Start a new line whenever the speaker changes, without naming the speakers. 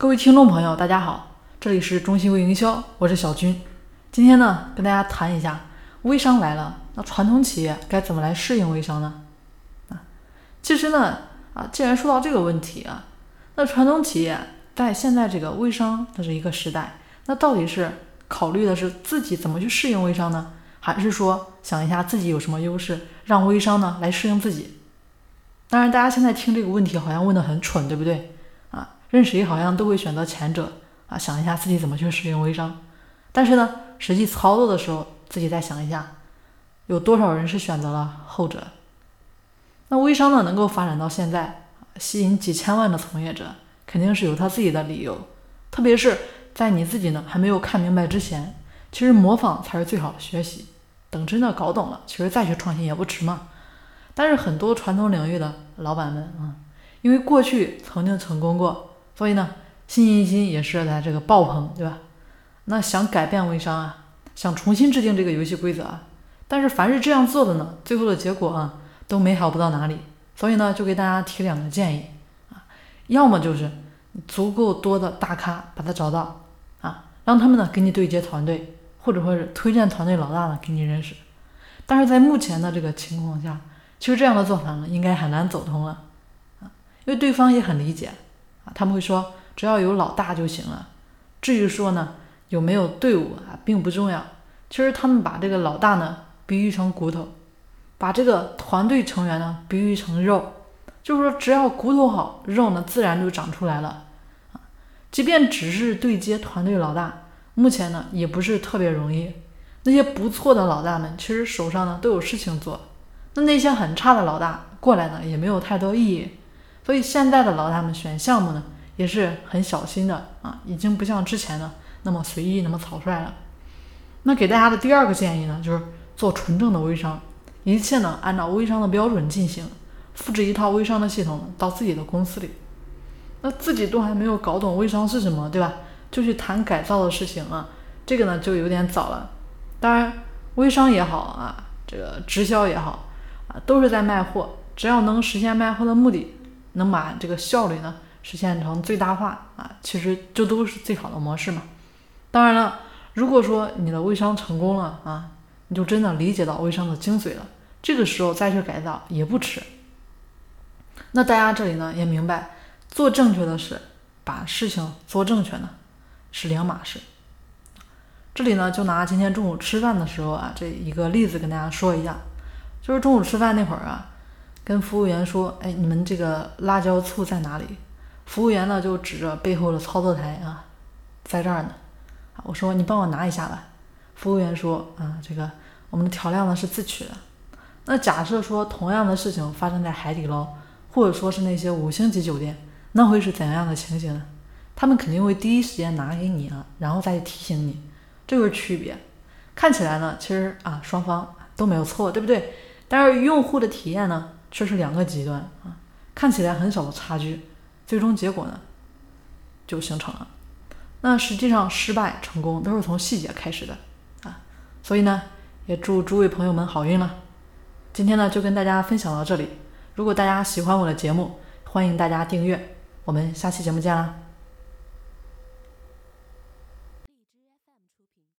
各位听众朋友，大家好，这里是中心微营销，我是小军。今天呢，跟大家谈一下微商来了，那传统企业该怎么来适应微商呢？啊，其实呢，啊，既然说到这个问题啊，那传统企业在现在这个微商的这一个时代，那到底是考虑的是自己怎么去适应微商呢，还是说想一下自己有什么优势，让微商呢来适应自己？当然，大家现在听这个问题好像问的很蠢，对不对？啊，任谁好像都会选择前者啊，想一下自己怎么去使用微商。但是呢，实际操作的时候，自己再想一下，有多少人是选择了后者？那微商呢，能够发展到现在，吸引几千万的从业者，肯定是有他自己的理由。特别是在你自己呢还没有看明白之前，其实模仿才是最好的学习。等真的搞懂了，其实再去创新也不迟嘛。但是很多传统领域的老板们啊，因为过去曾经成功过，所以呢，信心心也是在这个爆棚，对吧？那想改变微商啊，想重新制定这个游戏规则啊，但是凡是这样做的呢，最后的结果啊，都美好不到哪里。所以呢，就给大家提两个建议啊，要么就是足够多的大咖把他找到啊，让他们呢给你对接团队，或者说是推荐团队老大呢给你认识。但是在目前的这个情况下，其实这样的做法呢，应该很难走通了，因为对方也很理解啊，他们会说只要有老大就行了，至于说呢有没有队伍啊，并不重要。其实他们把这个老大呢比喻成骨头，把这个团队成员呢比喻成肉，就是说只要骨头好，肉呢自然就长出来了啊。即便只是对接团队老大，目前呢也不是特别容易。那些不错的老大们，其实手上呢都有事情做。那那些很差的老大过来呢，也没有太多意义，所以现在的老大们选项目呢，也是很小心的啊，已经不像之前的那么随意、那么草率了。那给大家的第二个建议呢，就是做纯正的微商，一切呢按照微商的标准进行，复制一套微商的系统到自己的公司里。那自己都还没有搞懂微商是什么，对吧？就去谈改造的事情啊，这个呢就有点早了。当然，微商也好啊，这个直销也好。啊，都是在卖货，只要能实现卖货的目的，能把这个效率呢实现成最大化啊，其实这都是最好的模式嘛。当然了，如果说你的微商成功了啊，你就真的理解到微商的精髓了，这个时候再去改造也不迟。那大家这里呢也明白，做正确的事，把事情做正确呢是两码事。这里呢就拿今天中午吃饭的时候啊这一个例子跟大家说一下。就是中午吃饭那会儿啊，跟服务员说：“哎，你们这个辣椒醋在哪里？”服务员呢就指着背后的操作台啊，在这儿呢。我说：“你帮我拿一下吧。”服务员说：“啊，这个我们的调料呢是自取的。”那假设说同样的事情发生在海底捞，或者说是那些五星级酒店，那会是怎样的情形呢？他们肯定会第一时间拿给你啊，然后再提醒你，这就是区别。看起来呢，其实啊双方都没有错，对不对？但是用户的体验呢，却是两个极端啊，看起来很小的差距，最终结果呢就形成了。那实际上失败成功都是从细节开始的啊，所以呢，也祝诸位朋友们好运了。今天呢就跟大家分享到这里，如果大家喜欢我的节目，欢迎大家订阅，我们下期节目见啦。